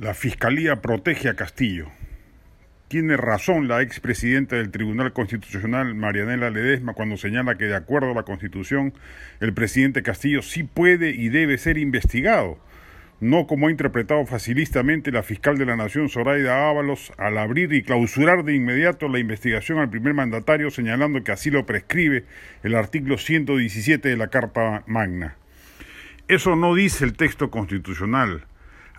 La Fiscalía protege a Castillo. Tiene razón la expresidenta del Tribunal Constitucional, Marianela Ledesma, cuando señala que de acuerdo a la Constitución, el presidente Castillo sí puede y debe ser investigado, no como ha interpretado facilistamente la fiscal de la Nación, Zoraida Ábalos, al abrir y clausurar de inmediato la investigación al primer mandatario, señalando que así lo prescribe el artículo 117 de la Carta Magna. Eso no dice el texto constitucional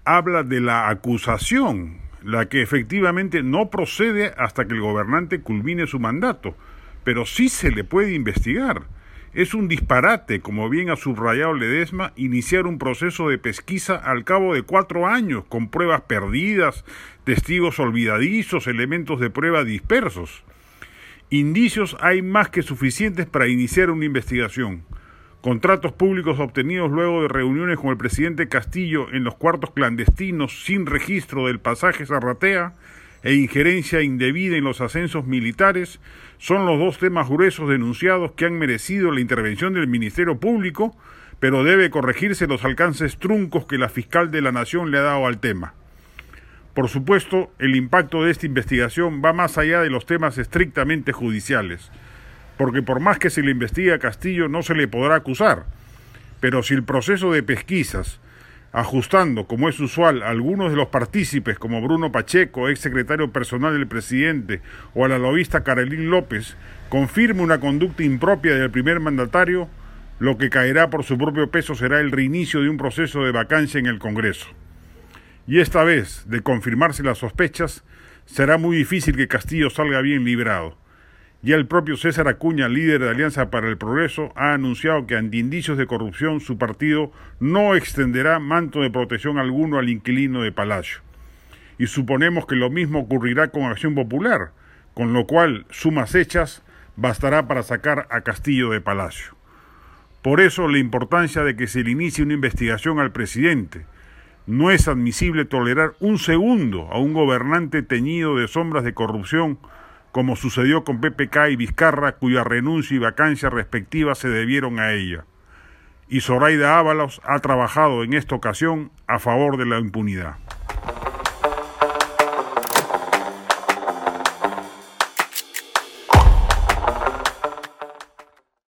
habla de la acusación, la que efectivamente no procede hasta que el gobernante culmine su mandato, pero sí se le puede investigar. Es un disparate, como bien ha subrayado Ledesma, iniciar un proceso de pesquisa al cabo de cuatro años, con pruebas perdidas, testigos olvidadizos, elementos de prueba dispersos. Indicios hay más que suficientes para iniciar una investigación contratos públicos obtenidos luego de reuniones con el presidente Castillo en los cuartos clandestinos sin registro del pasaje Zarratea e injerencia indebida en los ascensos militares son los dos temas gruesos denunciados que han merecido la intervención del Ministerio Público, pero debe corregirse los alcances truncos que la fiscal de la Nación le ha dado al tema. Por supuesto, el impacto de esta investigación va más allá de los temas estrictamente judiciales porque por más que se le investigue a Castillo no se le podrá acusar. Pero si el proceso de pesquisas, ajustando, como es usual, a algunos de los partícipes, como Bruno Pacheco, ex secretario personal del presidente, o a la lobista Carolín López, confirma una conducta impropia del primer mandatario, lo que caerá por su propio peso será el reinicio de un proceso de vacancia en el Congreso. Y esta vez, de confirmarse las sospechas, será muy difícil que Castillo salga bien librado. Ya el propio César Acuña, líder de Alianza para el Progreso, ha anunciado que ante indicios de corrupción su partido no extenderá manto de protección alguno al inquilino de Palacio. Y suponemos que lo mismo ocurrirá con Acción Popular, con lo cual sumas hechas bastará para sacar a Castillo de Palacio. Por eso la importancia de que se le inicie una investigación al presidente. No es admisible tolerar un segundo a un gobernante teñido de sombras de corrupción como sucedió con PPK y Vizcarra, cuya renuncia y vacancia respectiva se debieron a ella. Y Zoraida Ábalos ha trabajado en esta ocasión a favor de la impunidad.